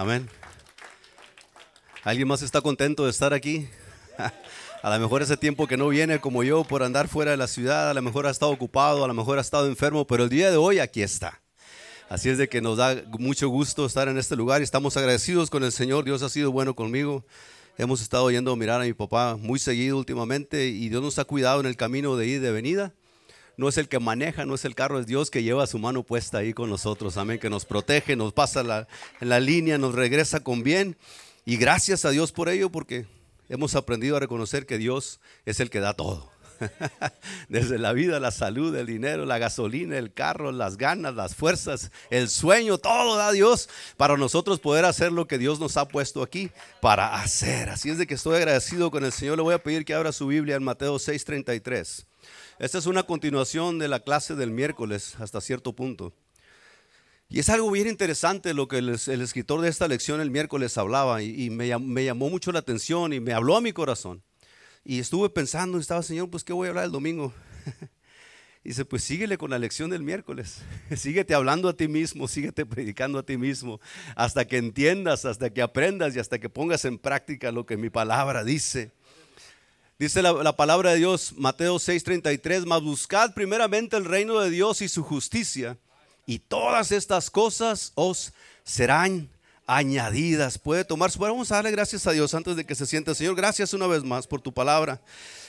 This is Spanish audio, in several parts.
Amén. ¿Alguien más está contento de estar aquí? A lo mejor ese tiempo que no viene como yo por andar fuera de la ciudad, a lo mejor ha estado ocupado, a lo mejor ha estado enfermo, pero el día de hoy aquí está. Así es de que nos da mucho gusto estar en este lugar y estamos agradecidos con el Señor. Dios ha sido bueno conmigo. Hemos estado yendo a mirar a mi papá muy seguido últimamente y Dios nos ha cuidado en el camino de ir y de venida. No es el que maneja, no es el carro, es Dios que lleva su mano puesta ahí con nosotros. Amén, que nos protege, nos pasa en la línea, nos regresa con bien. Y gracias a Dios por ello, porque hemos aprendido a reconocer que Dios es el que da todo. Desde la vida, la salud, el dinero, la gasolina, el carro, las ganas, las fuerzas, el sueño, todo da Dios para nosotros poder hacer lo que Dios nos ha puesto aquí para hacer. Así es de que estoy agradecido con el Señor. Le voy a pedir que abra su Biblia en Mateo 6:33. Esta es una continuación de la clase del miércoles hasta cierto punto. Y es algo bien interesante lo que el, escritor de esta lección el miércoles hablaba y, me, llamó mucho la atención y me habló a mi corazón. Y estuve pensando, estaba, Señor, pues ¿qué voy a hablar el domingo? y dice, pues síguele con la lección del miércoles. síguete hablando a ti mismo, síguete predicando a ti mismo, hasta que entiendas, hasta que aprendas y hasta que pongas en práctica lo que mi palabra dice. Dice la, palabra de Dios, Mateo 6:33, mas buscad primeramente el reino de Dios y su justicia, y todas estas cosas os serán añadidas. Puede tomar su Vamos a darle gracias a Dios antes de que se siente. Señor, gracias una vez más por tu palabra.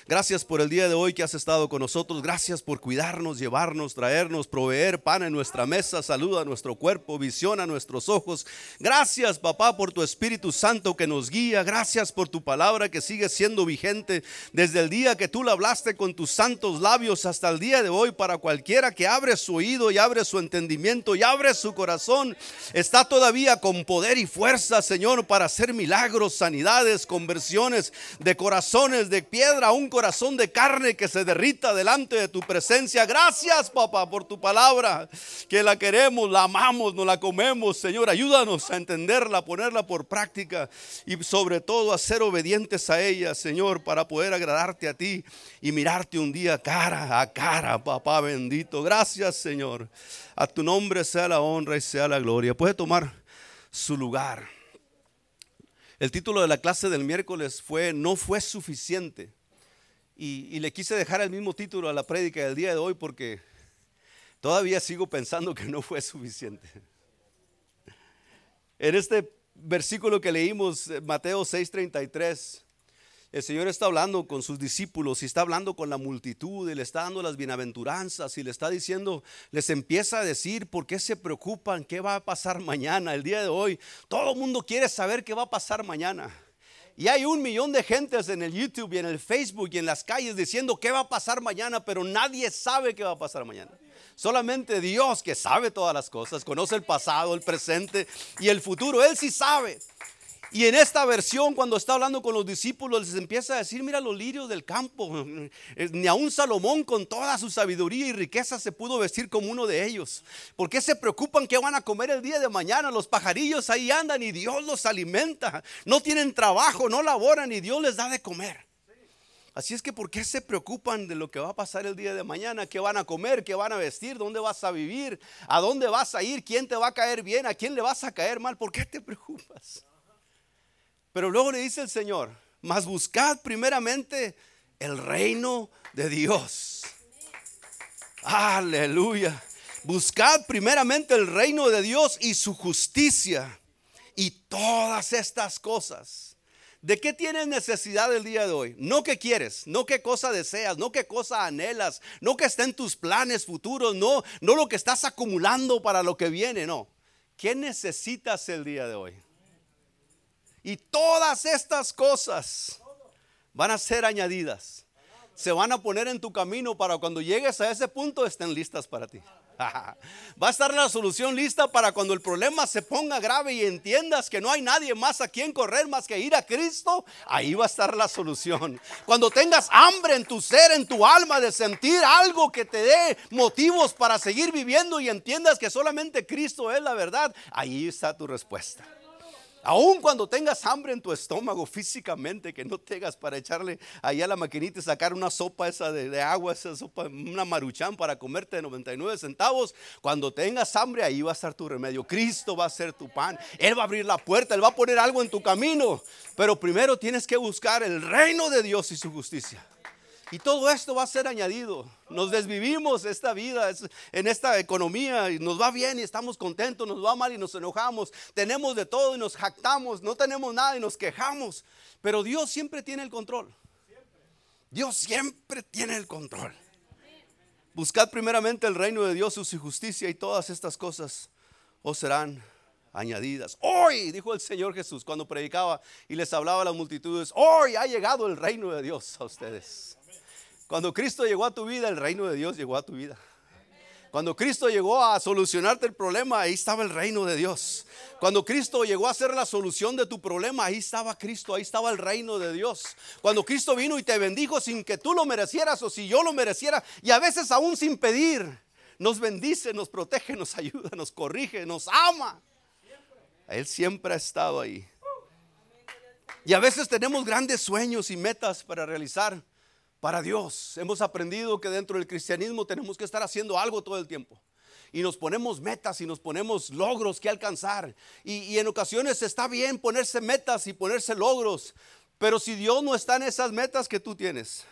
Gracias por el día de hoy que has estado con nosotros. Gracias por cuidarnos, llevarnos, traernos, proveer pan en nuestra mesa, salud a nuestro cuerpo, visión a nuestros ojos. Gracias, papá, por tu Espíritu Santo que nos guía. Gracias por tu palabra que sigue siendo vigente desde el día que tú la hablaste con tus santos labios hasta el día de hoy para cualquiera que abre su oído y abre su entendimiento y abre su corazón. Está todavía con poder y fuerza, Señor, para hacer milagros, sanidades, conversiones de corazones de piedra, un corazón de carne que se derrita delante de tu presencia. Gracias, papá, por tu palabra, que la queremos, la amamos, nos la comemos, Señor. Ayúdanos a entenderla, a ponerla por práctica y sobre todo a ser obedientes a ella, Señor, para poder agradarte a ti y mirarte un día cara a cara, papá bendito. Gracias, Señor. A tu nombre sea la honra y sea la gloria. Puede tomar su lugar. El título de la clase del miércoles fue No fue suficiente. Y, le quise dejar el mismo título a la prédica del día de hoy porque todavía sigo pensando que no fue suficiente. En este versículo que leímos, eh, Mateo 6:33, el Señor está hablando con sus discípulos y está hablando con la multitud y le está dando las bienaventuranzas y le está diciendo, les empieza a decir por qué se preocupan, qué va a pasar mañana, el día de hoy. Todo el mundo quiere saber qué va a pasar mañana. Y hay un millón de gentes en el YouTube y en el Facebook y en las calles diciendo qué va a pasar mañana, pero nadie sabe qué va a pasar mañana. Solamente Dios que sabe todas las cosas, conoce el pasado, el presente y el futuro. Él sí sabe. Y en esta versión, cuando está hablando con los discípulos, les empieza a decir, mira los lirios del campo. Ni a un Salomón con toda su sabiduría y riqueza se pudo vestir como uno de ellos. ¿Por qué se preocupan qué van a comer el día de mañana? Los pajarillos ahí andan y Dios los alimenta. No tienen trabajo, no laboran y Dios les da de comer. Así es que ¿por qué se preocupan de lo que va a pasar el día de mañana? ¿Qué van a comer? ¿Qué van a vestir? ¿Dónde vas a vivir? ¿A dónde vas a ir? ¿Quién te va a caer bien? ¿A quién le vas a caer mal? ¿Por qué te preocupas? Pero luego le dice el Señor, mas buscad primeramente el reino de Dios. Aleluya. Buscad primeramente el reino de Dios y su justicia y todas estas cosas. ¿De qué tienes necesidad el día de hoy? No qué quieres, no qué cosa deseas, no qué cosa anhelas, no que estén tus planes futuros, no, no lo que estás acumulando para lo que viene, no. ¿Qué necesitas el día de hoy? Y todas estas cosas van a ser añadidas. Se van a poner en tu camino para cuando llegues a ese punto estén listas para ti. Va a estar la solución lista para cuando el problema se ponga grave y entiendas que no hay nadie más a quien correr más que ir a Cristo. Ahí va a estar la solución. Cuando tengas hambre en tu ser, en tu alma, de sentir algo que te dé motivos para seguir viviendo y entiendas que solamente Cristo es la verdad, ahí está tu respuesta. Aún cuando tengas hambre en tu estómago físicamente, que no tengas para echarle ahí a la maquinita y sacar una sopa esa de, agua, esa sopa, una maruchan para comerte de 99 centavos. Cuando tengas hambre, ahí va a estar tu remedio. Cristo va a ser tu pan. Él va a abrir la puerta, Él va a poner algo en tu camino. Pero primero tienes que buscar el reino de Dios y su justicia. Y todo esto va a ser añadido. Nos desvivimos esta vida, en esta economía, y nos va bien y estamos contentos, nos va mal y nos enojamos. Tenemos de todo y nos jactamos, no tenemos nada y nos quejamos. Pero Dios siempre tiene el control. Dios siempre tiene el control. Buscad primeramente el reino de Dios, su justicia y todas estas cosas os serán añadidas. Hoy, dijo el Señor Jesús cuando predicaba y les hablaba a las multitudes, hoy ha llegado el reino de Dios a ustedes. Cuando Cristo llegó a tu vida, el reino de Dios llegó a tu vida. Cuando Cristo llegó a solucionarte el problema, ahí estaba el reino de Dios. Cuando Cristo llegó a ser la solución de tu problema, ahí estaba Cristo, ahí estaba el reino de Dios. Cuando Cristo vino y te bendijo sin que tú lo merecieras o si yo lo mereciera, y a veces aún sin pedir, nos bendice, nos protege, nos ayuda, nos corrige, nos ama. Él siempre ha estado ahí. Y a veces tenemos grandes sueños y metas para realizar para Dios. Hemos aprendido que dentro del cristianismo tenemos que estar haciendo algo todo el tiempo. Y nos ponemos metas y nos ponemos logros que alcanzar. Y, en ocasiones está bien ponerse metas y ponerse logros. Pero si Dios no está en esas metas que tú tienes.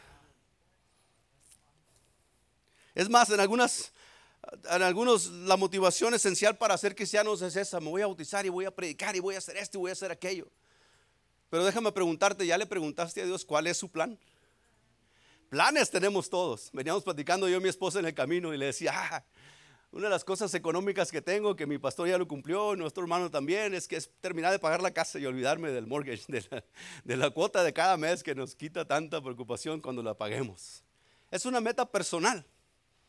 Es más, en algunas, en algunos la motivación esencial para ser cristianos es esa. Me voy a bautizar y voy a predicar y voy a hacer esto y voy a hacer aquello. Pero déjame preguntarte, ¿ya le preguntaste a Dios cuál es su plan? Planes tenemos todos. Veníamos platicando yo y mi esposa en el camino y le decía, ah, una de las cosas económicas que tengo, que mi pastor ya lo cumplió, nuestro hermano también, es que es terminar de pagar la casa y olvidarme del mortgage, de la, cuota de cada mes que nos quita tanta preocupación cuando la paguemos. Es una meta personal.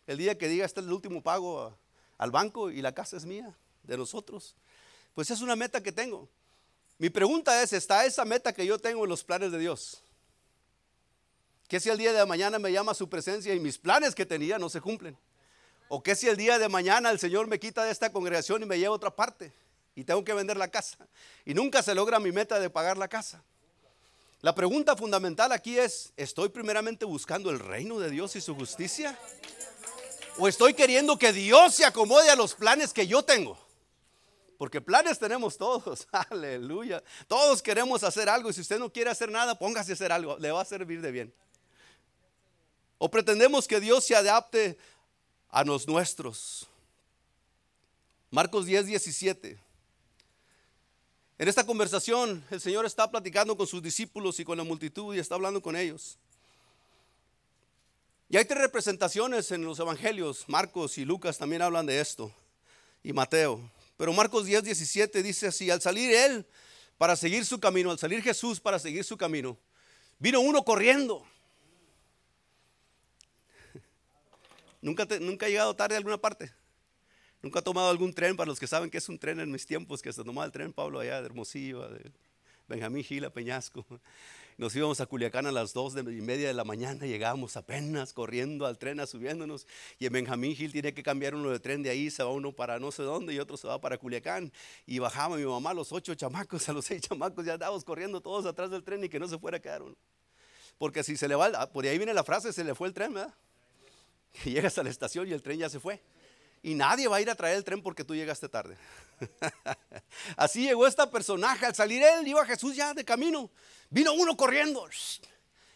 El día que diga, este es el último pago al banco y la casa es mía, de nosotros. Pues es una meta que tengo. Mi pregunta es, ¿está esa meta que yo tengo en los planes de Dios? ¿Qué si el día de mañana me llama su presencia y mis planes que tenía no se cumplen? ¿O qué si el día de mañana el Señor me quita de esta congregación y me lleva a otra parte y tengo que vender la casa? Y nunca se logra mi meta de pagar la casa. La pregunta fundamental aquí es, ¿estoy primeramente buscando el reino de Dios y su justicia? ¿O estoy queriendo que Dios se acomode a los planes que yo tengo? Porque planes tenemos todos, aleluya. Todos queremos hacer algo y si usted no quiere hacer nada, póngase a hacer algo, le va a servir de bien. ¿O pretendemos que Dios se adapte a los nuestros? Marcos 10, 17. En esta conversación el Señor está platicando con sus discípulos y con la multitud y está hablando con ellos. Y hay tres representaciones en los evangelios. Marcos y Lucas también hablan de esto. Y Mateo. Pero Marcos 10, 17 dice así, al salir él para seguir su camino, al salir Jesús para seguir su camino, vino uno corriendo ¿Nunca, ¿Nunca ha llegado tarde a alguna parte? ¿Nunca ha tomado algún tren? Para los que saben que es un tren en mis tiempos, que se tomaba el tren Pablo allá de Hermosillo, de Benjamín Gil a Peñasco. Nos íbamos a Culiacán a las dos y media de la mañana, llegábamos apenas corriendo al tren, a subiéndonos. Y en Benjamín Gil tiene que cambiar uno de tren de ahí, se va uno para no sé dónde y otro se va para Culiacán. Y bajaba mi mamá, los ocho chamacos, a los seis chamacos, ya andábamos corriendo todos atrás del tren y que no se fuera a quedar uno. Porque si se le va, por ahí viene la frase, se le fue el tren, ¿verdad? llegas a la estación y el tren ya se fue. Y nadie va a ir a traer el tren porque tú llegaste tarde. Así llegó esta personaje. Al salir él, iba Jesús ya de camino. Vino uno corriendo.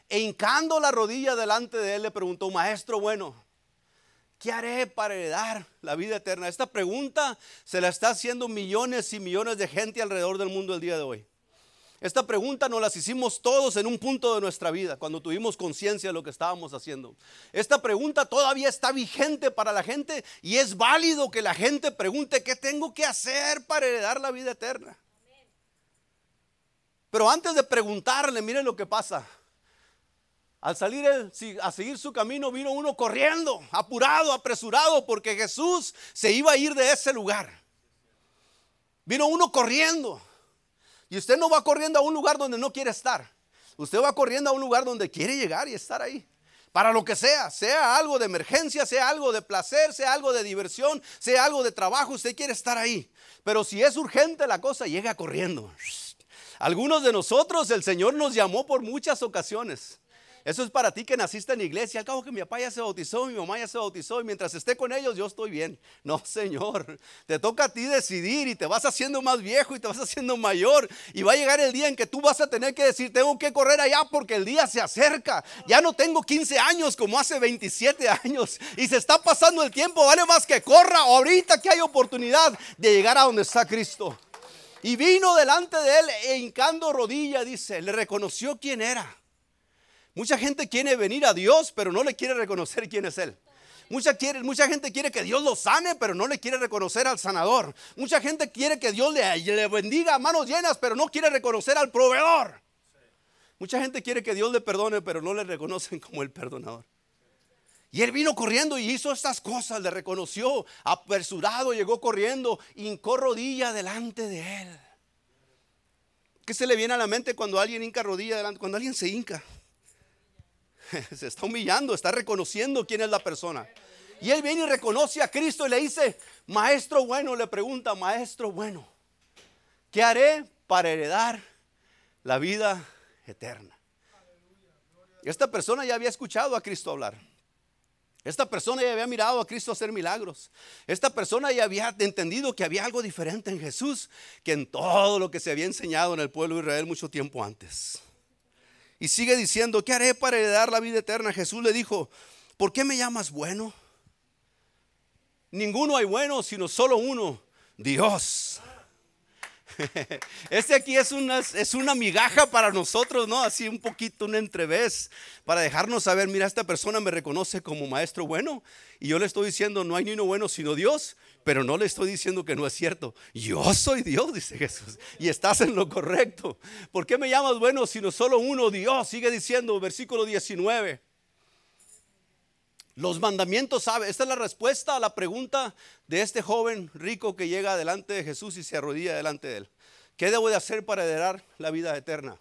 E hincando la rodilla delante de él, le preguntó, Maestro bueno, ¿qué haré para heredar la vida eterna? Esta pregunta se la está haciendo millones y millones de gente alrededor del mundo el día de hoy. Esta pregunta nos las hicimos todos en un punto de nuestra vida, cuando tuvimos conciencia de lo que estábamos haciendo. Esta pregunta todavía está vigente para la gente y es válido que la gente pregunte, ¿qué tengo que hacer para heredar la vida eterna? Pero antes de preguntarle, miren lo que pasa. Al salir a seguir su camino, vino uno corriendo, apurado, apresurado, porque Jesús se iba a ir de ese lugar. Vino uno corriendo. Y usted no va corriendo a un lugar donde no quiere estar. Usted va corriendo a un lugar donde quiere llegar y estar ahí. para lo que sea, sea algo de emergencia, sea algo de placer, sea algo de diversión, sea algo de trabajo, usted quiere estar ahí. Pero si es urgente la cosa, llega corriendo. Algunos de nosotros el Señor nos llamó por muchas ocasiones. Eso es para ti que naciste en iglesia. Al cabo que mi papá ya se bautizó, mi mamá ya se bautizó y mientras esté con ellos yo estoy bien. No, Señor. Te toca a ti decidir y te vas haciendo más viejo y te vas haciendo mayor. Y va a llegar el día en que tú vas a tener que decir, tengo que correr allá porque el día se acerca. Ya no tengo 15 años como hace 27 años. Y se está pasando el tiempo. Vale más que corra ahorita que hay oportunidad de llegar a donde está Cristo. Y vino delante de él e hincando rodilla, dice, le reconoció quién era. Mucha gente quiere venir a Dios, pero no le quiere reconocer quién es Él. Mucha, quiere, mucha gente quiere que Dios lo sane, pero no le quiere reconocer al sanador. Mucha gente quiere que Dios le, bendiga a manos llenas, pero no quiere reconocer al proveedor. Mucha gente quiere que Dios le perdone, pero no le reconocen como el perdonador. Y él vino corriendo y hizo estas cosas, le reconoció, apresurado, llegó corriendo, hincó rodilla delante de él. ¿Qué se le viene a la mente cuando alguien hinca rodilla delante? Cuando alguien se hinca. se está humillando, está reconociendo quién es la persona. Y él viene y reconoce a Cristo y le dice, maestro bueno, le pregunta, maestro bueno, ¿qué haré para heredar la vida eterna? Esta persona ya había escuchado a Cristo hablar. Esta persona ya había mirado a Cristo hacer milagros. Esta persona ya había entendido que había algo diferente en Jesús que en todo lo que se había enseñado en el pueblo de Israel mucho tiempo antes. Y sigue diciendo, ¿qué haré para heredar la vida eterna? Jesús le dijo, ¿por qué me llamas bueno? Ninguno hay bueno, sino solo uno, Dios. Este aquí es una, es una migaja para nosotros, ¿no? Así un poquito, un entrevés, para dejarnos saber, mira, esta persona me reconoce como maestro bueno y yo le estoy diciendo, no hay ni uno bueno sino Dios, pero no le estoy diciendo que no es cierto. Yo soy Dios, dice Jesús, y estás en lo correcto. ¿Por qué me llamas bueno sino solo uno Dios? Sigue diciendo, versículo 19. Los mandamientos, ¿sabe? Esta es la respuesta a la pregunta de este joven rico que llega delante de Jesús y se arrodilla delante de él. ¿Qué debo de hacer para heredar la vida eterna?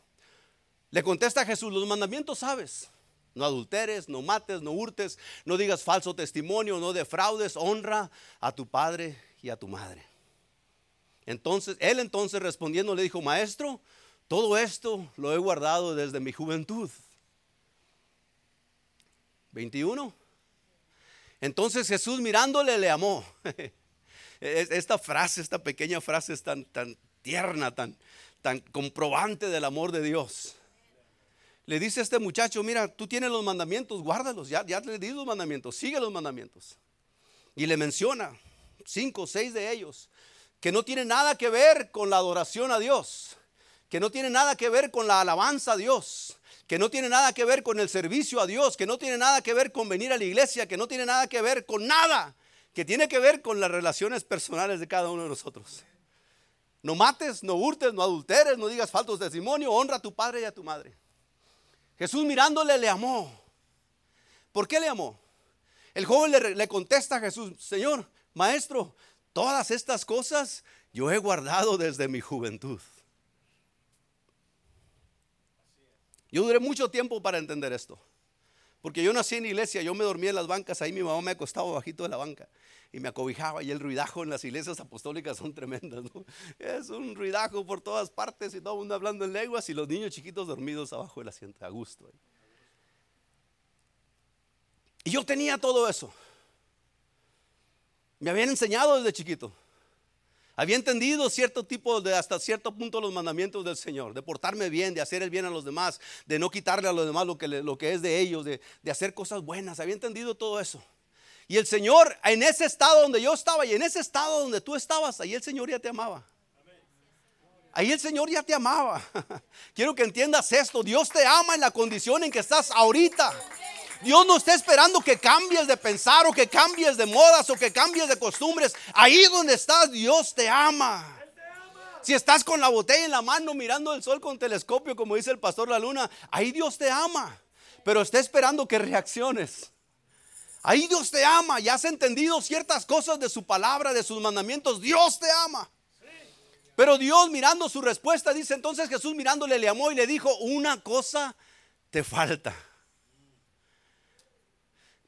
Le contesta Jesús, los mandamientos sabes. No adulteres, no mates, no hurtes, no digas falso testimonio, no defraudes, honra a tu padre y a tu madre. Entonces, él entonces respondiendo le dijo, maestro, todo esto lo he guardado desde mi juventud. 21. Entonces Jesús mirándole le amó. Esta frase, esta pequeña frase es tan, tan tierna, tan, tan comprobante del amor de Dios. Le dice a este muchacho, mira, tú tienes los mandamientos, guárdalos, ya, ya le di los mandamientos, sigue los mandamientos. Y le menciona cinco o seis de ellos, que no tienen nada que ver con la adoración a Dios, que no tienen nada que ver con la alabanza a Dios, que no tiene nada que ver con el servicio a Dios, que no tiene nada que ver con venir a la iglesia, que no tiene nada que ver con nada, que tiene que ver con las relaciones personales de cada uno de nosotros. No mates, no hurtes, no adulteres, no digas faltos testimonio, honra a tu padre y a tu madre. Jesús mirándole le amó. ¿Por qué le amó? El joven le, le contesta a Jesús, Señor, maestro, todas estas cosas yo he guardado desde mi juventud. Yo duré mucho tiempo para entender esto. Porque yo nací en iglesia, yo me dormía en las bancas, ahí mi mamá me acostaba bajito de la banca y me acobijaba y el ruidajo en las iglesias apostólicas son tremendas. Es un ruidajo por todas partes y todo el mundo hablando en lenguas y los niños chiquitos dormidos abajo del asiento, a gusto. Y yo tenía todo eso. Me habían enseñado desde chiquito. Había entendido cierto tipo de hasta cierto punto los mandamientos del Señor, de portarme bien, de hacer el bien a los demás, de no quitarle a los demás lo que, lo que es de ellos, de, de hacer cosas buenas. Había entendido todo eso. Y el Señor, en ese estado donde yo estaba y en ese estado donde tú estabas, ahí el Señor ya te amaba. Ahí el Señor ya te amaba. Quiero que entiendas esto. Dios te ama en la condición en que estás ahorita. Dios no está esperando que cambies de pensar o que cambies de modas o que cambies de costumbres. Ahí donde estás, Dios te ama. Si estás con la botella en la mano mirando el sol con telescopio, como dice el pastor La Luna, ahí Dios te ama. Pero está esperando que reacciones. Ahí Dios te ama y has entendido ciertas cosas de su palabra, de sus mandamientos. Dios te ama. Pero Dios mirando su respuesta dice entonces Jesús mirándole le amó y le dijo, una cosa te falta.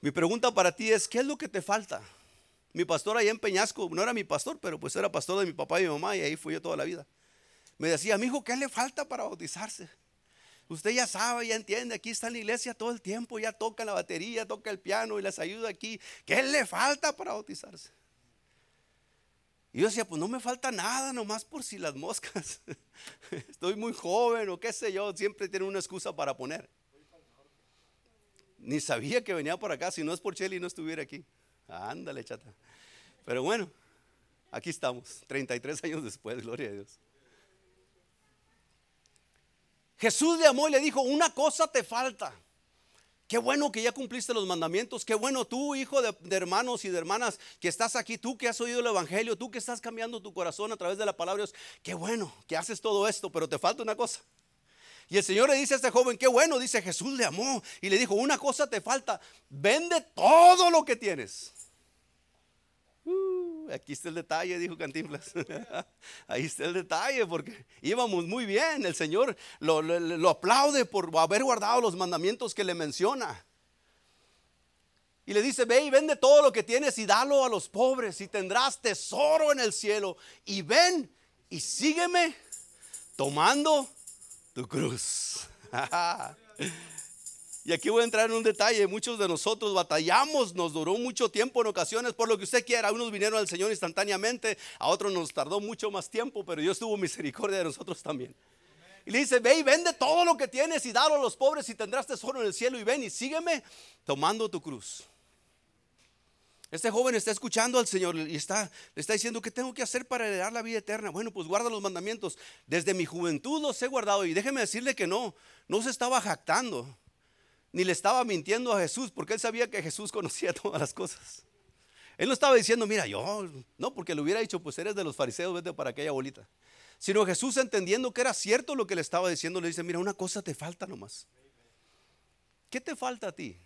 Mi pregunta para ti es, ¿qué es lo que te falta? Mi pastor allá en Peñasco, no era mi pastor, pero pues era pastor de mi papá y mi mamá y ahí fui yo toda la vida. Me decía, mi hijo, ¿qué le falta para bautizarse? Usted ya sabe, ya entiende, aquí está en la iglesia todo el tiempo, ya toca la batería, toca el piano y les ayuda aquí. ¿Qué le falta para bautizarse? Y yo decía, pues no me falta nada, nomás por si las moscas. Estoy muy joven o qué sé yo, siempre tiene una excusa para poner. Ni sabía que venía por acá, si no es por Chelly no estuviera aquí. Ándale, chata. Pero bueno, aquí estamos, 33 años después, gloria a Dios. Jesús le amó y le dijo, una cosa te falta. Qué bueno que ya cumpliste los mandamientos. Qué bueno tú, hijo de, de, hermanos y de hermanas, que estás aquí, tú que has oído el Evangelio, tú que estás cambiando tu corazón a través de la palabra de Dios. Qué bueno que haces todo esto, pero te falta una cosa. Y el Señor le dice a este joven, qué bueno, dice Jesús le amó y le dijo, una cosa te falta, vende todo lo que tienes Uh, aquí está el detalle, dijo Cantinflas. Ahí está el detalle, porque íbamos muy bien. El Señor lo, lo, aplaude por haber guardado los mandamientos que le menciona. Y le dice, ve y vende todo lo que tienes y dalo a los pobres y tendrás tesoro en el cielo. Y ven y sígueme tomando tu cruz. Y aquí voy a entrar en un detalle. Muchos de nosotros batallamos, nos duró mucho tiempo en ocasiones, por lo que usted quiera. Unos vinieron al Señor instantáneamente, a otros nos tardó mucho más tiempo, pero Dios tuvo misericordia de nosotros también. Y le dice, ve y vende todo lo que tienes y dalo a los pobres y tendrás tesoro en el cielo y ven y sígueme tomando tu cruz. Este joven está escuchando al Señor y está, le está diciendo, ¿qué tengo que hacer para heredar la vida eterna? Bueno, pues guarda los mandamientos. Desde mi juventud los he guardado y déjeme decirle que no, no se estaba jactando ni le estaba mintiendo a Jesús, porque él sabía que Jesús conocía todas las cosas. Él no estaba diciendo, mira, yo, no, porque le hubiera dicho, pues eres de los fariseos, vete para aquella bolita. Sino Jesús entendiendo que era cierto lo que le estaba diciendo, le dice, mira, una cosa te falta nomás. ¿Qué te falta a ti?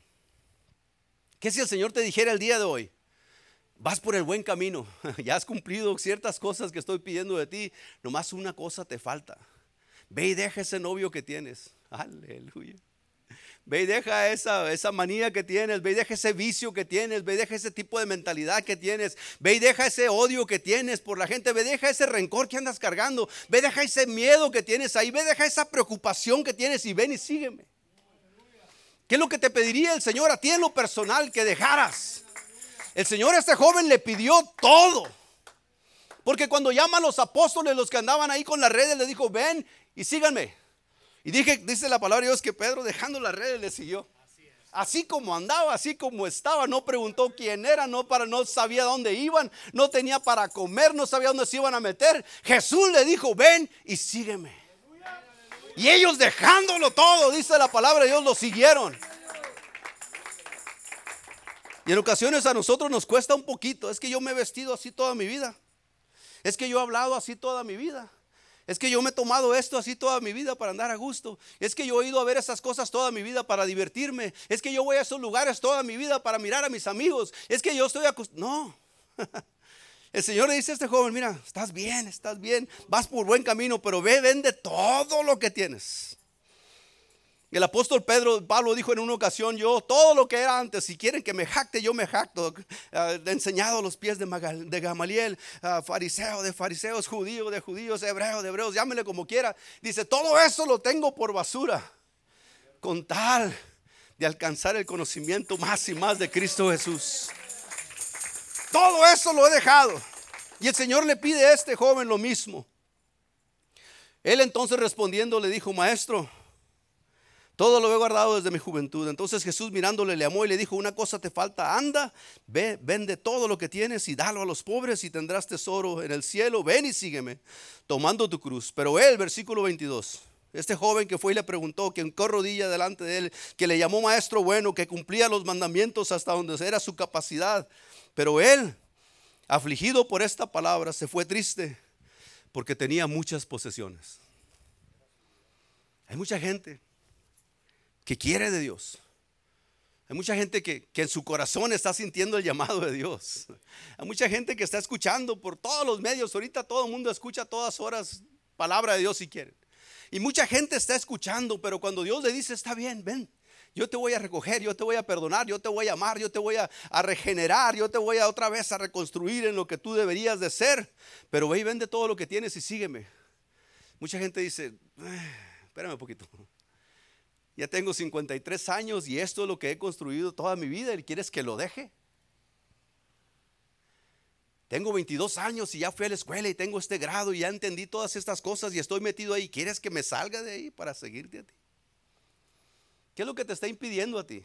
¿Qué si el Señor te dijera el día de hoy? Vas por el buen camino, ya has cumplido ciertas cosas que estoy pidiendo de ti, nomás una cosa te falta. Ve y deja ese novio que tienes. Aleluya. Ve y deja esa, esa manía que tienes, ve y deja ese vicio que tienes, ve y deja ese tipo de mentalidad que tienes, ve y deja ese odio que tienes por la gente, ve y deja ese rencor que andas cargando, ve y deja ese miedo que tienes ahí, ve y deja esa preocupación que tienes y ven y sígueme. ¿Qué es lo que te pediría el Señor a ti en lo personal que dejaras? El Señor a este joven le pidió todo. Porque cuando llaman los apóstoles, los que andaban ahí con las redes, le dijo, ven y síganme. Y dije, dice la palabra de Dios que Pedro dejando las redes le siguió. Así como andaba, así como estaba, no preguntó quién era, no para no sabía dónde iban, no tenía para comer, no sabía dónde se iban a meter. Jesús le dijo, "Ven y sígueme." Y ellos dejándolo todo, dice la palabra de Dios, lo siguieron. Y en ocasiones a nosotros nos cuesta un poquito, es que yo me he vestido así toda mi vida. Es que yo he hablado así toda mi vida. Es que yo me he tomado esto así toda mi vida para andar a gusto. Es que yo he ido a ver esas cosas toda mi vida para divertirme. Es que yo voy a esos lugares toda mi vida para mirar a mis amigos. Es que yo estoy acostumbrado. No. El Señor le dice a este joven, mira, estás bien, estás bien, vas por buen camino, pero ve, vende todo lo que tienes. El apóstol Pedro, Pablo dijo en una ocasión, yo todo lo que era antes, si quieren que me jacte, yo me jacto. Uh, enseñado los pies de, Gamaliel, uh, fariseo de fariseos, judío de judíos, hebreo de hebreos, llámele como quiera. Dice, todo eso lo tengo por basura, con tal de alcanzar el conocimiento más y más de Cristo Jesús. Todo eso lo he dejado. Y el Señor le pide a este joven lo mismo. Él entonces respondiendo le dijo, maestro, todo lo he guardado desde mi juventud. Entonces Jesús mirándole le amó y le dijo, una cosa te falta, anda, ve, vende todo lo que tienes y dalo a los pobres y tendrás tesoro en el cielo. Ven y sígueme, tomando tu cruz. Pero él, versículo 22, este joven que fue y le preguntó, que encorrodilla rodilla delante de él, que le llamó maestro bueno, que cumplía los mandamientos hasta donde era su capacidad. Pero él, afligido por esta palabra, se fue triste porque tenía muchas posesiones. Hay mucha gente que quiere de Dios. Hay mucha gente que, que, en su corazón está sintiendo el llamado de Dios. Hay mucha gente que está escuchando por todos los medios. Ahorita todo el mundo escucha a todas horas palabra de Dios si quieren. Y mucha gente está escuchando, pero cuando Dios le dice, está bien, ven, Yo te voy a recoger, yo te voy a perdonar, yo te voy a amar, yo te voy a, regenerar, yo te voy a otra vez a reconstruir en lo que tú deberías de ser. Pero ve y vende todo lo que tienes y sígueme. Mucha gente dice, espérame un poquito. Ya tengo 53 años y esto es lo que he construido toda mi vida y quieres que lo deje. Tengo 22 años y ya fui a la escuela y tengo este grado y ya entendí todas estas cosas y estoy metido ahí. ¿Quieres que me salga de ahí para seguirte a ti? ¿Qué es lo que te está impidiendo a ti?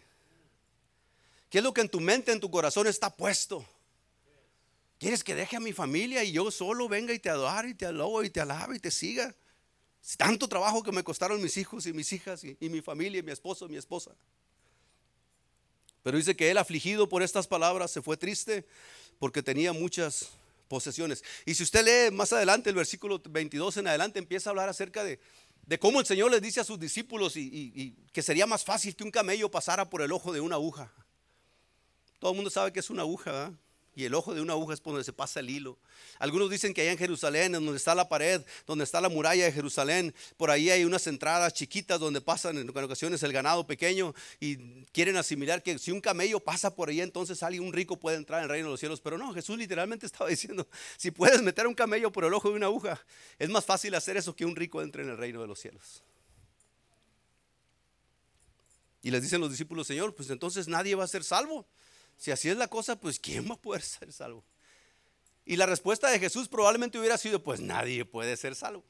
¿Qué es lo que en tu mente, en tu corazón está puesto? ¿Quieres que deje a mi familia y yo solo venga y te adore y te alobo y te alabe y te siga? Tanto trabajo que me costaron mis hijos y mis hijas y, mi familia y mi esposo y mi esposa. Pero dice que él afligido por estas palabras se fue triste porque tenía muchas posesiones. Y si usted lee más adelante el versículo 22 en adelante empieza a hablar acerca de cómo el Señor les dice a sus discípulos y, que sería más fácil que un camello pasara por el ojo de una aguja. Todo el mundo sabe que es una aguja, ¿verdad? Y el ojo de una aguja es por donde se pasa el hilo. Algunos dicen que allá en Jerusalén, donde está la pared, donde está la muralla de Jerusalén, por ahí hay unas entradas chiquitas donde pasan en ocasiones el ganado pequeño y quieren asimilar que si un camello pasa por ahí, entonces alguien, un rico puede entrar en el reino de los cielos. Pero no, Jesús literalmente estaba diciendo, si puedes meter un camello por el ojo de una aguja, es más fácil hacer eso que un rico entre en el reino de los cielos. Y les dicen los discípulos, Señor, pues entonces nadie va a ser salvo. Si así es la cosa, pues ¿quién va a poder ser salvo? Y la respuesta de Jesús probablemente hubiera sido, pues nadie puede ser salvo.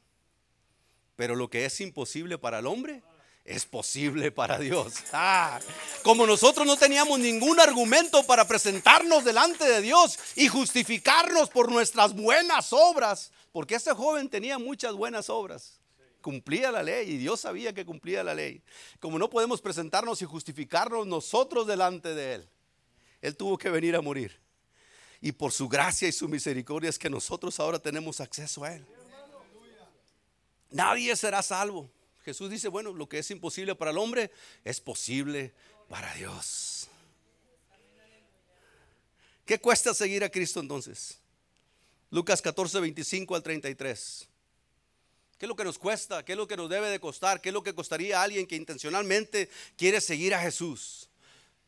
Pero lo que es imposible para el hombre es posible para Dios. Ah, como nosotros no teníamos ningún argumento para presentarnos delante de Dios y justificarnos por nuestras buenas obras, porque este joven tenía muchas buenas obras, cumplía la ley y Dios sabía que cumplía la ley. Como no podemos presentarnos y justificarnos nosotros delante de Él, él tuvo que venir a morir. Y por su gracia y su misericordia es que nosotros ahora tenemos acceso a Él. Nadie será salvo. Jesús dice, bueno, lo que es imposible para el hombre es posible para Dios. ¿Qué cuesta seguir a Cristo entonces? Lucas 14, 25 al 33. ¿Qué es lo que nos cuesta? ¿Qué es lo que nos debe de costar? ¿Qué es lo que costaría a alguien que intencionalmente quiere seguir a Jesús?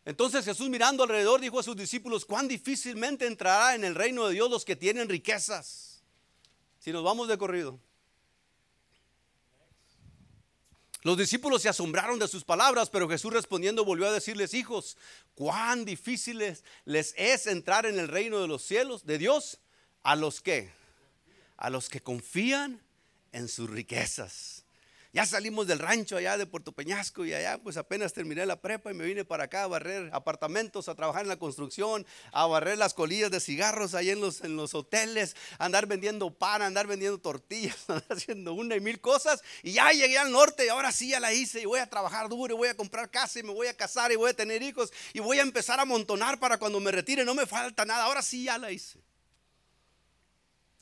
Entonces Jesús mirando alrededor dijo a sus discípulos, cuán difícilmente entrará en el reino de Dios los que tienen riquezas. Si nos vamos de corrido. Los discípulos se asombraron de sus palabras, pero Jesús respondiendo volvió a decirles, hijos, cuán difícil les es entrar en el reino de los cielos, de Dios, a los que, a los que confían en sus riquezas. Ya salimos del rancho allá de Puerto Peñasco y allá pues apenas terminé la prepa y me vine para acá a barrer apartamentos, a trabajar en la construcción, a barrer las colillas de cigarros ahí en los, en los hoteles, andar vendiendo pan, andar vendiendo tortillas, andar haciendo una y mil cosas. Y ya llegué al norte y ahora sí ya la hice y voy a trabajar duro y voy a comprar casa y me voy a casar y voy a tener hijos y voy a empezar a amontonar para cuando me retire no me falta nada. Ahora sí ya la hice.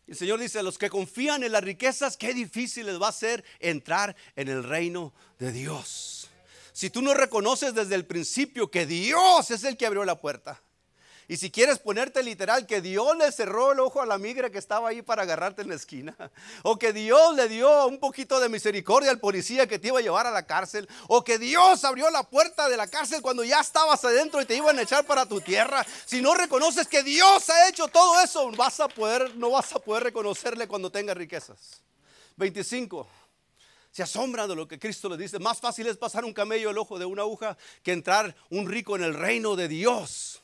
El Señor dice, los que confían en las riquezas, qué difícil les va a ser entrar en el reino de Dios. Si tú no reconoces desde el principio que Dios es el que abrió la puerta, y si quieres ponerte literal, que Dios le cerró el ojo a la migra que estaba ahí para agarrarte en la esquina. O que Dios le dio un poquito de misericordia al policía que te iba a llevar a la cárcel. O que Dios abrió la puerta de la cárcel cuando ya estabas adentro y te iban a echar para tu tierra. Si no reconoces que Dios ha hecho todo eso, no vas a poder reconocerle cuando tengas riquezas. 25 se asombra de lo que Cristo le dice. Más fácil es pasar un camello el ojo de una aguja que entrar un rico en el reino de Dios.